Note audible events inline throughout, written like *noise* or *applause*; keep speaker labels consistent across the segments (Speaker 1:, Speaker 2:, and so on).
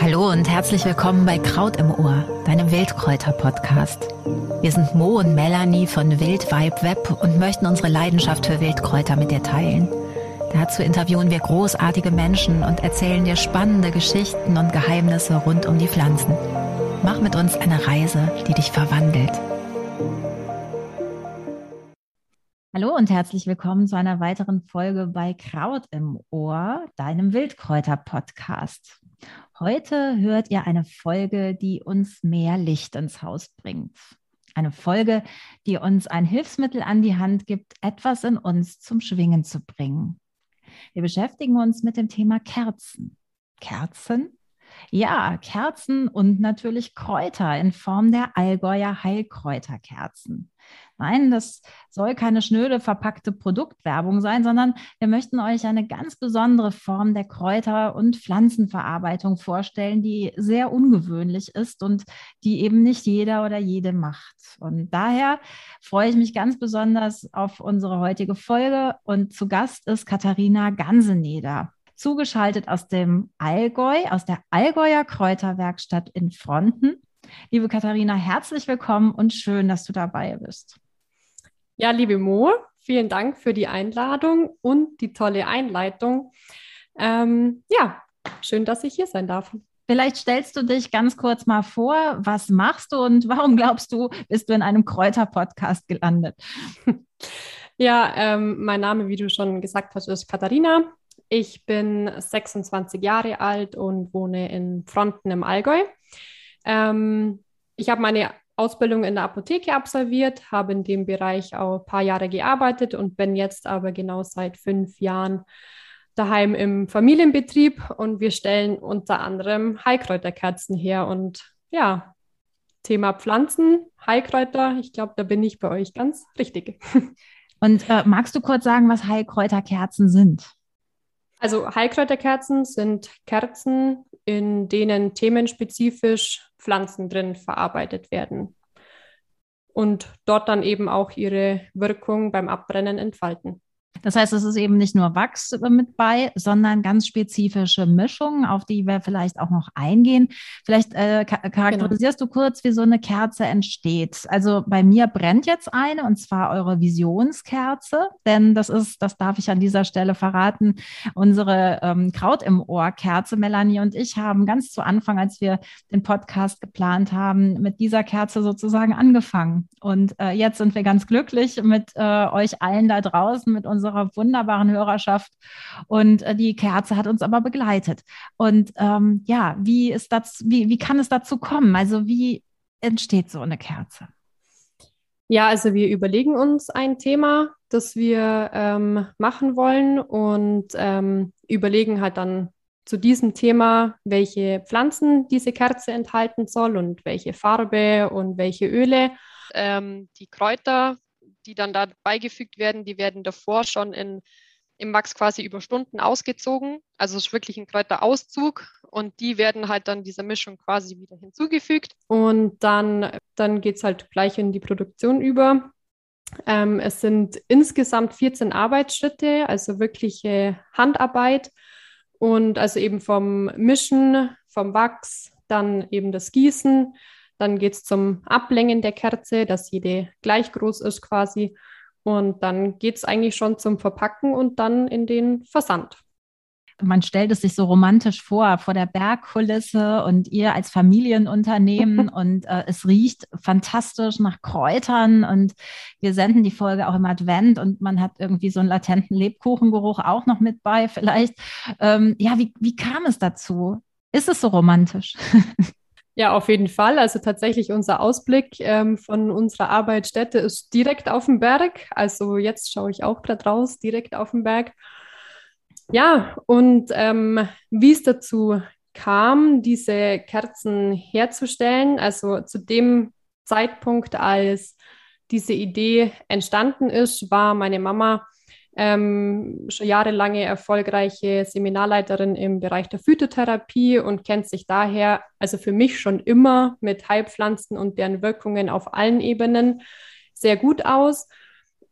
Speaker 1: Hallo und herzlich willkommen bei Kraut im Ohr, deinem Wildkräuter-Podcast. Wir sind Mo und Melanie von Wild Vibe Web und möchten unsere Leidenschaft für Wildkräuter mit dir teilen. Dazu interviewen wir großartige Menschen und erzählen dir spannende Geschichten und Geheimnisse rund um die Pflanzen. Mach mit uns eine Reise, die dich verwandelt. Und herzlich willkommen zu einer weiteren Folge bei Kraut im Ohr, deinem Wildkräuter-Podcast. Heute hört ihr eine Folge, die uns mehr Licht ins Haus bringt. Eine Folge, die uns ein Hilfsmittel an die Hand gibt, etwas in uns zum Schwingen zu bringen. Wir beschäftigen uns mit dem Thema Kerzen. Kerzen? Ja, Kerzen und natürlich Kräuter in Form der Allgäuer Heilkräuterkerzen. Nein, das soll keine schnöde verpackte Produktwerbung sein, sondern wir möchten euch eine ganz besondere Form der Kräuter- und Pflanzenverarbeitung vorstellen, die sehr ungewöhnlich ist und die eben nicht jeder oder jede macht. Und daher freue ich mich ganz besonders auf unsere heutige Folge und zu Gast ist Katharina Ganseneder zugeschaltet aus dem Allgäu, aus der Allgäuer Kräuterwerkstatt in Fronten. Liebe Katharina, herzlich willkommen und schön, dass du dabei bist.
Speaker 2: Ja, liebe Mo, vielen Dank für die Einladung und die tolle Einleitung. Ähm, ja, schön, dass ich hier sein darf.
Speaker 1: Vielleicht stellst du dich ganz kurz mal vor, was machst du und warum glaubst du, bist du in einem Kräuter-Podcast gelandet? *laughs*
Speaker 2: Ja, ähm, mein Name, wie du schon gesagt hast, ist Katharina. Ich bin 26 Jahre alt und wohne in Fronten im Allgäu. Ähm, ich habe meine Ausbildung in der Apotheke absolviert, habe in dem Bereich auch ein paar Jahre gearbeitet und bin jetzt aber genau seit fünf Jahren daheim im Familienbetrieb und wir stellen unter anderem Heilkräuterkerzen her und ja, Thema Pflanzen, Heilkräuter, ich glaube, da bin ich bei euch ganz richtig. *laughs*
Speaker 1: Und äh, magst du kurz sagen, was Heilkräuterkerzen sind?
Speaker 2: Also Heilkräuterkerzen sind Kerzen, in denen themenspezifisch Pflanzen drin verarbeitet werden und dort dann eben auch ihre Wirkung beim Abbrennen entfalten.
Speaker 1: Das heißt, es ist eben nicht nur Wachs mit bei, sondern ganz spezifische Mischungen, auf die wir vielleicht auch noch eingehen. Vielleicht äh, charakterisierst genau. du kurz, wie so eine Kerze entsteht. Also bei mir brennt jetzt eine und zwar eure Visionskerze, denn das ist, das darf ich an dieser Stelle verraten, unsere ähm, Kraut im Ohr Kerze. Melanie und ich haben ganz zu Anfang, als wir den Podcast geplant haben, mit dieser Kerze sozusagen angefangen. Und äh, jetzt sind wir ganz glücklich mit äh, euch allen da draußen, mit unserer unserer wunderbaren Hörerschaft. Und äh, die Kerze hat uns aber begleitet. Und ähm, ja, wie ist das, wie, wie kann es dazu kommen? Also wie entsteht so eine Kerze?
Speaker 2: Ja, also wir überlegen uns ein Thema, das wir ähm, machen wollen und ähm, überlegen halt dann zu diesem Thema, welche Pflanzen diese Kerze enthalten soll und welche Farbe und welche Öle. Ähm, die Kräuter die dann da beigefügt werden, die werden davor schon in, im Wachs quasi über Stunden ausgezogen. Also es ist wirklich ein Kräuterauszug und die werden halt dann dieser Mischung quasi wieder hinzugefügt. Und dann, dann geht es halt gleich in die Produktion über. Ähm, es sind insgesamt 14 Arbeitsschritte, also wirkliche Handarbeit. Und also eben vom Mischen, vom Wachs, dann eben das Gießen, dann geht es zum Ablängen der Kerze, dass jede gleich groß ist quasi. Und dann geht es eigentlich schon zum Verpacken und dann in den Versand
Speaker 1: man stellt es sich so romantisch vor, vor der Bergkulisse und ihr als Familienunternehmen *laughs* und äh, es riecht fantastisch nach Kräutern und wir senden die Folge auch im Advent und man hat irgendwie so einen latenten Lebkuchengeruch auch noch mit bei vielleicht. Ähm, ja, wie, wie kam es dazu? Ist es so romantisch? *laughs*
Speaker 2: Ja, auf jeden Fall. Also tatsächlich unser Ausblick ähm, von unserer Arbeitsstätte ist direkt auf dem Berg. Also jetzt schaue ich auch gerade raus, direkt auf dem Berg. Ja, und ähm, wie es dazu kam, diese Kerzen herzustellen, also zu dem Zeitpunkt, als diese Idee entstanden ist, war meine Mama ähm, schon jahrelange erfolgreiche Seminarleiterin im Bereich der Phytotherapie und kennt sich daher, also für mich schon immer mit Heilpflanzen und deren Wirkungen auf allen Ebenen sehr gut aus.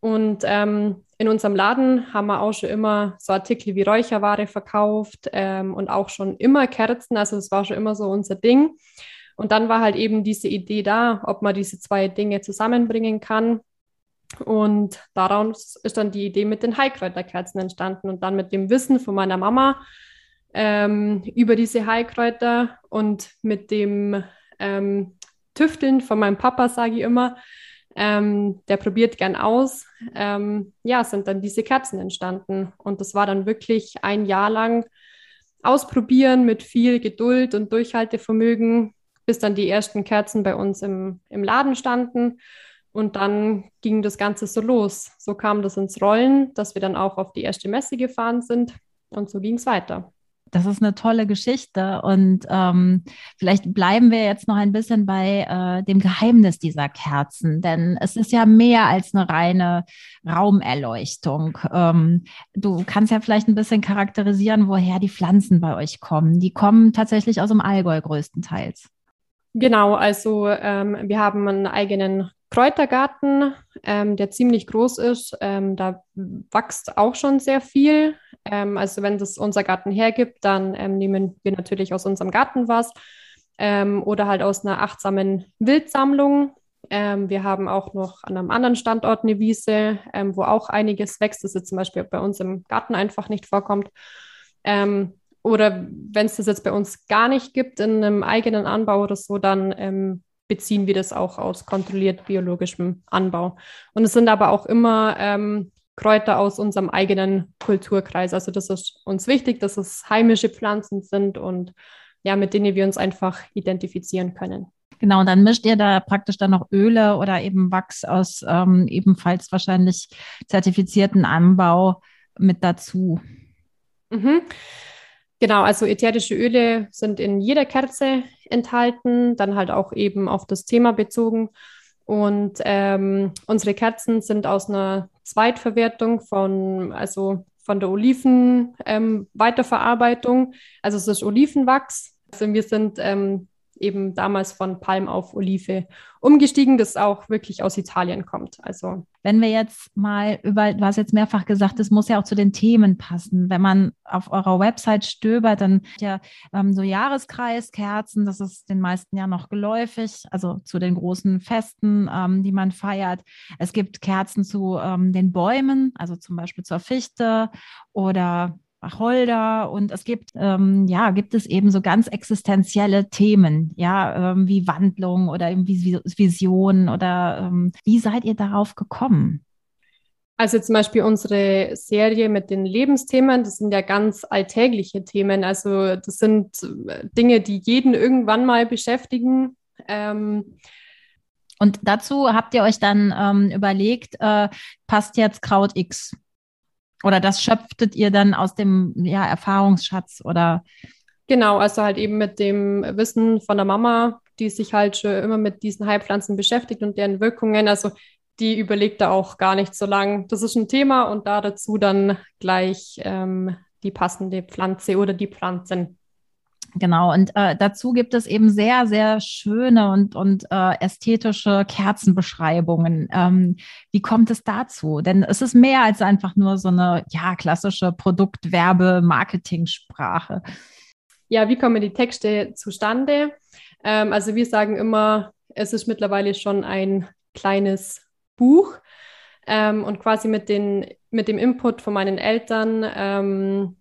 Speaker 2: Und ähm, in unserem Laden haben wir auch schon immer so Artikel wie Räucherware verkauft ähm, und auch schon immer Kerzen. Also das war schon immer so unser Ding. Und dann war halt eben diese Idee da, ob man diese zwei Dinge zusammenbringen kann. Und daraus ist dann die Idee mit den Heilkräuterkerzen entstanden und dann mit dem Wissen von meiner Mama ähm, über diese Heilkräuter und mit dem ähm, Tüfteln von meinem Papa, sage ich immer, ähm, der probiert gern aus. Ähm, ja, sind dann diese Kerzen entstanden. Und das war dann wirklich ein Jahr lang ausprobieren mit viel Geduld und Durchhaltevermögen, bis dann die ersten Kerzen bei uns im, im Laden standen. Und dann ging das Ganze so los. So kam das ins Rollen, dass wir dann auch auf die erste Messe gefahren sind. Und so ging es weiter.
Speaker 1: Das ist eine tolle Geschichte und ähm, vielleicht bleiben wir jetzt noch ein bisschen bei äh, dem Geheimnis dieser Kerzen, denn es ist ja mehr als eine reine Raumerleuchtung. Ähm, du kannst ja vielleicht ein bisschen charakterisieren, woher die Pflanzen bei euch kommen. Die kommen tatsächlich aus dem Allgäu größtenteils.
Speaker 2: Genau, also ähm, wir haben einen eigenen Kräutergarten, ähm, der ziemlich groß ist. Ähm, da wächst auch schon sehr viel. Ähm, also wenn das unser Garten hergibt, dann ähm, nehmen wir natürlich aus unserem Garten was ähm, oder halt aus einer achtsamen Wildsammlung. Ähm, wir haben auch noch an einem anderen Standort eine Wiese, wo auch einiges wächst, das jetzt zum Beispiel bei uns im Garten einfach nicht vorkommt. oder wenn es das jetzt bei uns gar nicht gibt in einem eigenen Anbau oder so, dann beziehen wir das auch aus kontrolliert biologischem Anbau. Und es sind aber auch immer ähm, Kräuter aus unserem eigenen Kulturkreis. Also das ist uns wichtig, dass es heimische Pflanzen sind und ja, mit denen wir uns einfach identifizieren können.
Speaker 1: Genau, und dann mischt ihr da praktisch dann noch Öle oder eben Wachs aus ähm, ebenfalls wahrscheinlich zertifizierten Anbau mit dazu.
Speaker 2: Mhm. Genau, also ätherische Öle sind in jeder Kerze enthalten, dann halt auch eben auf das Thema bezogen. Und ähm, unsere Kerzen sind aus einer Zweitverwertung von, also von der Oliven ähm, Weiterverarbeitung. Also es ist Olivenwachs. Also wir sind ähm, eben damals von Palm auf Olive umgestiegen, das auch wirklich aus Italien kommt. Also
Speaker 1: wenn wir jetzt mal über, du hast jetzt mehrfach gesagt, es muss ja auch zu den Themen passen. Wenn man auf eurer Website stöbert, dann ja ähm, so Jahreskreiskerzen, das ist den meisten ja noch geläufig, also zu den großen Festen, ähm, die man feiert. Es gibt Kerzen zu ähm, den Bäumen, also zum Beispiel zur Fichte oder Wacholder und es gibt, ähm, ja, gibt es eben so ganz existenzielle Themen, ja, ähm, wie Wandlung oder irgendwie Vision oder ähm, wie seid ihr darauf gekommen?
Speaker 2: Also zum Beispiel unsere Serie mit den Lebensthemen, das sind ja ganz alltägliche Themen. Also das sind äh, Dinge, die jeden irgendwann mal beschäftigen. Ähm,
Speaker 1: und dazu habt ihr euch dann ähm, überlegt, äh, passt jetzt Kraut X oder das schöpftet ihr dann aus dem ja, Erfahrungsschatz oder?
Speaker 2: Genau, also halt eben mit dem Wissen von der Mama, die sich halt schon immer mit diesen Heilpflanzen beschäftigt und deren Wirkungen. Also die überlegt da auch gar nicht so lang. Das ist ein Thema und da dazu dann gleich ähm, die passende Pflanze oder die Pflanzen.
Speaker 1: Genau, und äh, dazu gibt es eben sehr, sehr schöne und, und äh, ästhetische Kerzenbeschreibungen. Ähm, wie kommt es dazu? Denn es ist mehr als einfach nur so eine ja, klassische Produktwerbe-Marketing-Sprache.
Speaker 2: Ja, wie kommen die Texte zustande? Ähm, also wir sagen immer, es ist mittlerweile schon ein kleines Buch ähm, und quasi mit, den, mit dem Input von meinen Eltern ähm,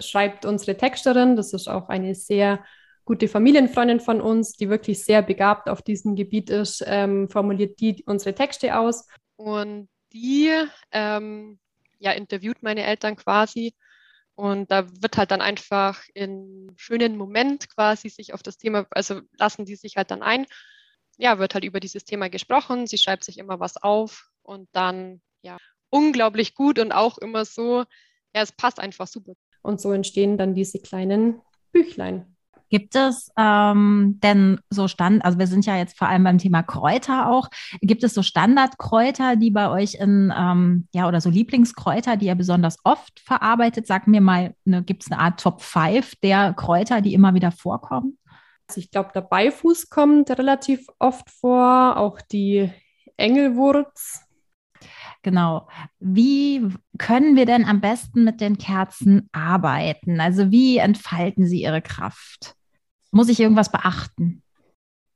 Speaker 2: schreibt unsere Texterin. Das ist auch eine sehr gute Familienfreundin von uns, die wirklich sehr begabt auf diesem Gebiet ist, ähm, formuliert die unsere Texte aus. Und die ähm, ja, interviewt meine Eltern quasi. Und da wird halt dann einfach in schönen Moment quasi sich auf das Thema, also lassen die sich halt dann ein. Ja, wird halt über dieses Thema gesprochen. Sie schreibt sich immer was auf und dann, ja, unglaublich gut und auch immer so, ja, es passt einfach super und so entstehen dann diese kleinen Büchlein.
Speaker 1: Gibt es ähm, denn so Stand, also wir sind ja jetzt vor allem beim Thema Kräuter auch, gibt es so Standardkräuter, die bei euch in, ähm, ja, oder so Lieblingskräuter, die ihr besonders oft verarbeitet? Sag mir mal, ne, gibt es eine Art Top 5 der Kräuter, die immer wieder vorkommen?
Speaker 2: Also ich glaube, der Beifuß kommt relativ oft vor, auch die Engelwurz
Speaker 1: Genau. Wie können wir denn am besten mit den Kerzen arbeiten? Also wie entfalten sie ihre Kraft? Muss ich irgendwas beachten?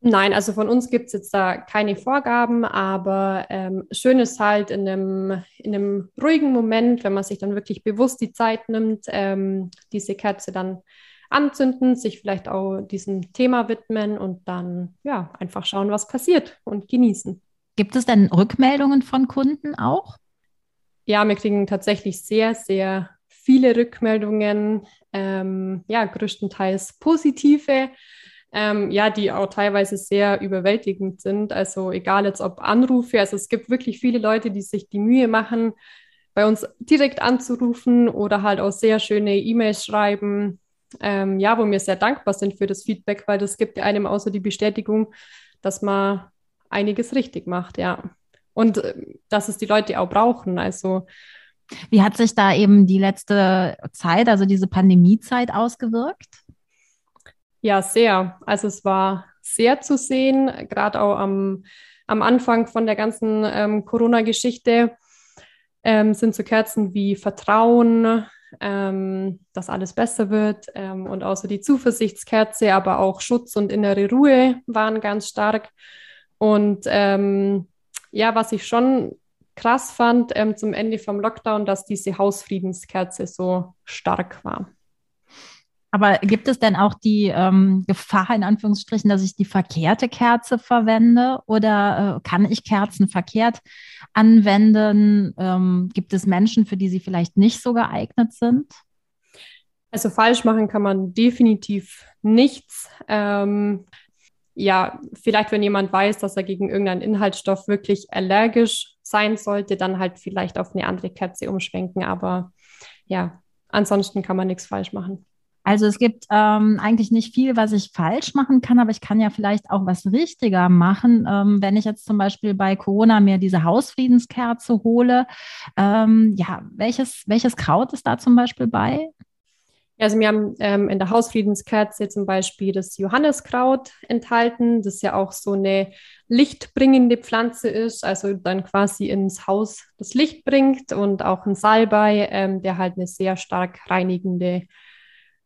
Speaker 2: Nein, also von uns gibt es jetzt da keine Vorgaben, aber ähm, schön ist halt in einem, in einem ruhigen Moment, wenn man sich dann wirklich bewusst die Zeit nimmt, ähm, diese Kerze dann anzünden, sich vielleicht auch diesem Thema widmen und dann ja einfach schauen, was passiert und genießen.
Speaker 1: Gibt es denn Rückmeldungen von Kunden auch?
Speaker 2: Ja, wir kriegen tatsächlich sehr, sehr viele Rückmeldungen, ähm, ja, größtenteils positive, ähm, ja, die auch teilweise sehr überwältigend sind. Also egal jetzt ob Anrufe, also es gibt wirklich viele Leute, die sich die Mühe machen, bei uns direkt anzurufen oder halt auch sehr schöne E-Mails schreiben, ähm, ja, wo wir sehr dankbar sind für das Feedback, weil das gibt einem außer die Bestätigung, dass man einiges richtig macht, ja. Und äh, dass es die Leute auch brauchen. Also
Speaker 1: wie hat sich da eben die letzte Zeit, also diese Pandemiezeit ausgewirkt?
Speaker 2: Ja, sehr. Also es war sehr zu sehen, gerade auch am, am Anfang von der ganzen ähm, Corona-Geschichte ähm, sind so Kerzen wie Vertrauen, ähm, dass alles besser wird ähm, und auch so die Zuversichtskerze, aber auch Schutz und innere Ruhe waren ganz stark. Und ähm, ja, was ich schon krass fand ähm, zum Ende vom Lockdown, dass diese Hausfriedenskerze so stark war.
Speaker 1: Aber gibt es denn auch die ähm, Gefahr, in Anführungsstrichen, dass ich die verkehrte Kerze verwende? Oder äh, kann ich Kerzen verkehrt anwenden? Ähm, gibt es Menschen, für die sie vielleicht nicht so geeignet sind?
Speaker 2: Also falsch machen kann man definitiv nichts. Ähm, ja, vielleicht wenn jemand weiß, dass er gegen irgendeinen Inhaltsstoff wirklich allergisch sein sollte, dann halt vielleicht auf eine andere Kerze umschwenken. Aber ja, ansonsten kann man nichts falsch machen.
Speaker 1: Also es gibt ähm, eigentlich nicht viel, was ich falsch machen kann, aber ich kann ja vielleicht auch was richtiger machen. Ähm, wenn ich jetzt zum Beispiel bei Corona mir diese Hausfriedenskerze hole, ähm, ja, welches, welches Kraut ist da zum Beispiel bei?
Speaker 2: Also wir haben ähm, in der Hausfriedenskerze zum Beispiel das Johanneskraut enthalten, das ja auch so eine lichtbringende Pflanze ist, also dann quasi ins Haus das Licht bringt und auch ein Salbei, ähm, der halt eine sehr stark reinigende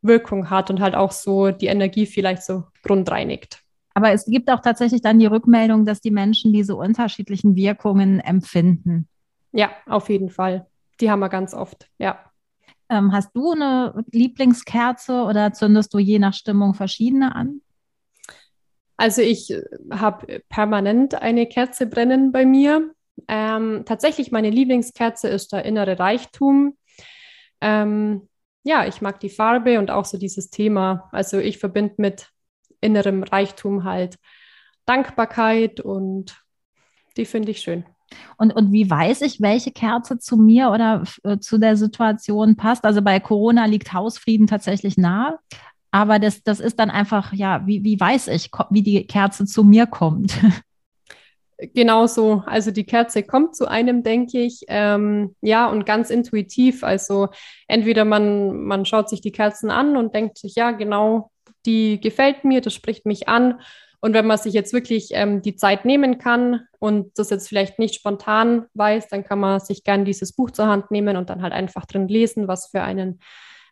Speaker 2: Wirkung hat und halt auch so die Energie vielleicht so grundreinigt.
Speaker 1: Aber es gibt auch tatsächlich dann die Rückmeldung, dass die Menschen diese unterschiedlichen Wirkungen empfinden.
Speaker 2: Ja, auf jeden Fall. Die haben wir ganz oft, ja.
Speaker 1: Ähm, hast du eine Lieblingskerze oder zündest du je nach Stimmung verschiedene an?
Speaker 2: Also ich äh, habe permanent eine Kerze brennen bei mir. Ähm, tatsächlich meine Lieblingskerze ist der innere Reichtum. Ähm, ja, ich mag die Farbe und auch so dieses Thema. Also ich verbinde mit innerem Reichtum halt Dankbarkeit und die finde ich schön.
Speaker 1: Und, und wie weiß ich, welche Kerze zu mir oder äh, zu der Situation passt? Also bei Corona liegt Hausfrieden tatsächlich nahe. Aber das, das ist dann einfach, ja, wie, wie weiß ich, wie die Kerze zu mir kommt? *laughs*
Speaker 2: Genau so. Also die Kerze kommt zu einem, denke ich. Ähm, ja, und ganz intuitiv. Also entweder man, man schaut sich die Kerzen an und denkt sich, ja, genau, die gefällt mir, das spricht mich an. Und wenn man sich jetzt wirklich ähm, die Zeit nehmen kann und das jetzt vielleicht nicht spontan weiß, dann kann man sich gern dieses Buch zur Hand nehmen und dann halt einfach drin lesen, was für einen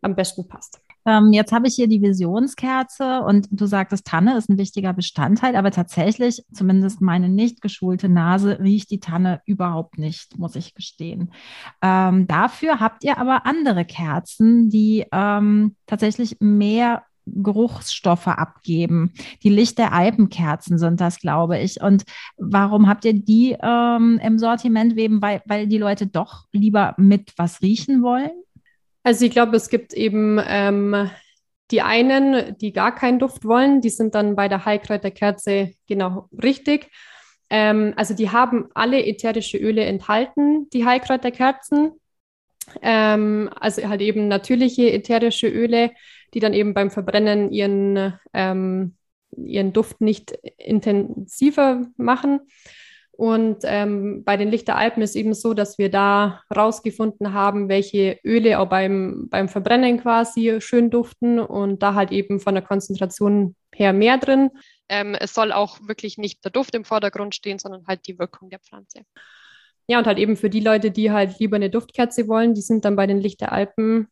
Speaker 2: am besten passt.
Speaker 1: Ähm, jetzt habe ich hier die Visionskerze und du sagtest, Tanne ist ein wichtiger Bestandteil, aber tatsächlich, zumindest meine nicht geschulte Nase, riecht die Tanne überhaupt nicht, muss ich gestehen. Ähm, dafür habt ihr aber andere Kerzen, die ähm, tatsächlich mehr Geruchsstoffe abgeben. Die Licht der Alpenkerzen sind das, glaube ich. Und warum habt ihr die ähm, im Sortiment weben? Weil, weil die Leute doch lieber mit was riechen wollen?
Speaker 2: Also ich glaube, es gibt eben ähm, die einen, die gar keinen Duft wollen, die sind dann bei der Heilkräuterkerze genau richtig. Ähm, also die haben alle ätherische Öle enthalten, die Heilkräuterkerzen. Ähm, also halt eben natürliche ätherische Öle, die dann eben beim Verbrennen ihren, ähm, ihren Duft nicht intensiver machen. Und ähm, bei den Lichteralpen ist eben so, dass wir da rausgefunden haben, welche Öle auch beim, beim Verbrennen quasi schön duften und da halt eben von der Konzentration her mehr drin. Ähm, es soll auch wirklich nicht der Duft im Vordergrund stehen, sondern halt die Wirkung der Pflanze. Ja, und halt eben für die Leute, die halt lieber eine Duftkerze wollen, die sind dann bei den Lichteralpen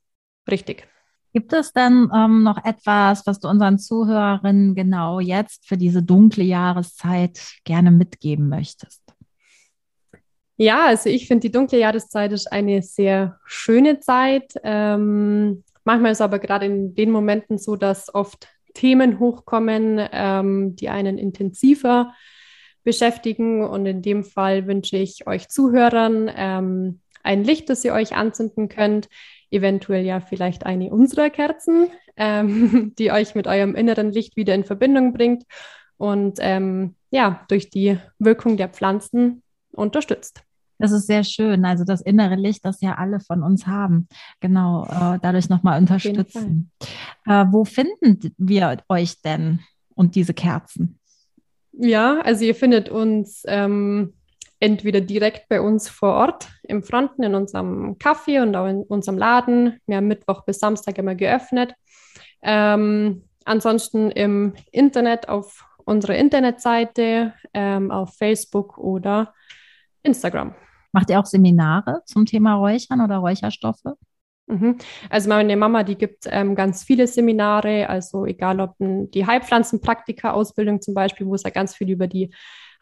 Speaker 2: richtig.
Speaker 1: Gibt es denn ähm, noch etwas, was du unseren Zuhörerinnen genau jetzt für diese dunkle Jahreszeit gerne mitgeben möchtest?
Speaker 2: Ja, also ich finde, die dunkle Jahreszeit ist eine sehr schöne Zeit. Ähm, manchmal ist aber gerade in den Momenten so, dass oft Themen hochkommen, ähm, die einen intensiver beschäftigen. Und in dem Fall wünsche ich euch Zuhörern ähm, ein Licht, das ihr euch anzünden könnt, eventuell ja vielleicht eine unserer Kerzen, ähm, *laughs* die euch mit eurem inneren Licht wieder in Verbindung bringt und ähm, ja, durch die Wirkung der Pflanzen unterstützt.
Speaker 1: Das ist sehr schön. Also das innere Licht, das ja alle von uns haben, genau, äh, dadurch nochmal unterstützen. Äh, wo finden wir euch denn und diese Kerzen?
Speaker 2: Ja, also ihr findet uns ähm, entweder direkt bei uns vor Ort im Fronten in unserem Café und auch in unserem Laden. Wir haben Mittwoch bis Samstag immer geöffnet. Ähm, ansonsten im Internet auf unserer Internetseite, ähm, auf Facebook oder Instagram.
Speaker 1: Macht ihr auch Seminare zum Thema Räuchern oder Räucherstoffe?
Speaker 2: Mhm. Also meine Mama, die gibt ähm, ganz viele Seminare, also egal ob die Heilpflanzenpraktika-Ausbildung zum Beispiel, wo es ja ganz viel über die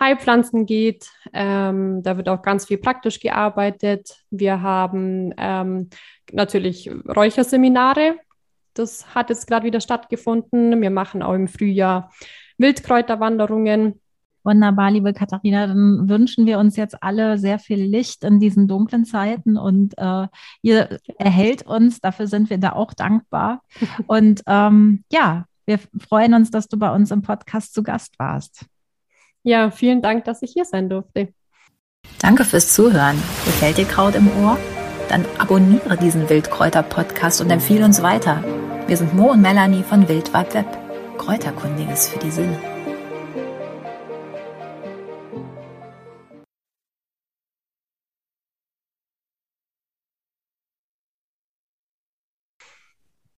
Speaker 2: Heilpflanzen geht. Ähm, da wird auch ganz viel praktisch gearbeitet. Wir haben ähm, natürlich Räucherseminare. Das hat jetzt gerade wieder stattgefunden. Wir machen auch im Frühjahr Wildkräuterwanderungen.
Speaker 1: Wunderbar, liebe Katharina. Dann wünschen wir uns jetzt alle sehr viel Licht in diesen dunklen Zeiten und äh, ihr erhält uns. Dafür sind wir da auch dankbar. *laughs* Und ähm, ja, wir freuen uns, dass du bei uns im Podcast zu Gast warst.
Speaker 2: Ja, vielen Dank, dass ich hier sein durfte.
Speaker 1: Danke fürs Zuhören. Gefällt dir Kraut im Ohr? Dann abonniere diesen Wildkräuter-Podcast und empfehle uns weiter. Wir sind Mo und Melanie von Wildwald Web. Kräuterkundiges für die Sinne.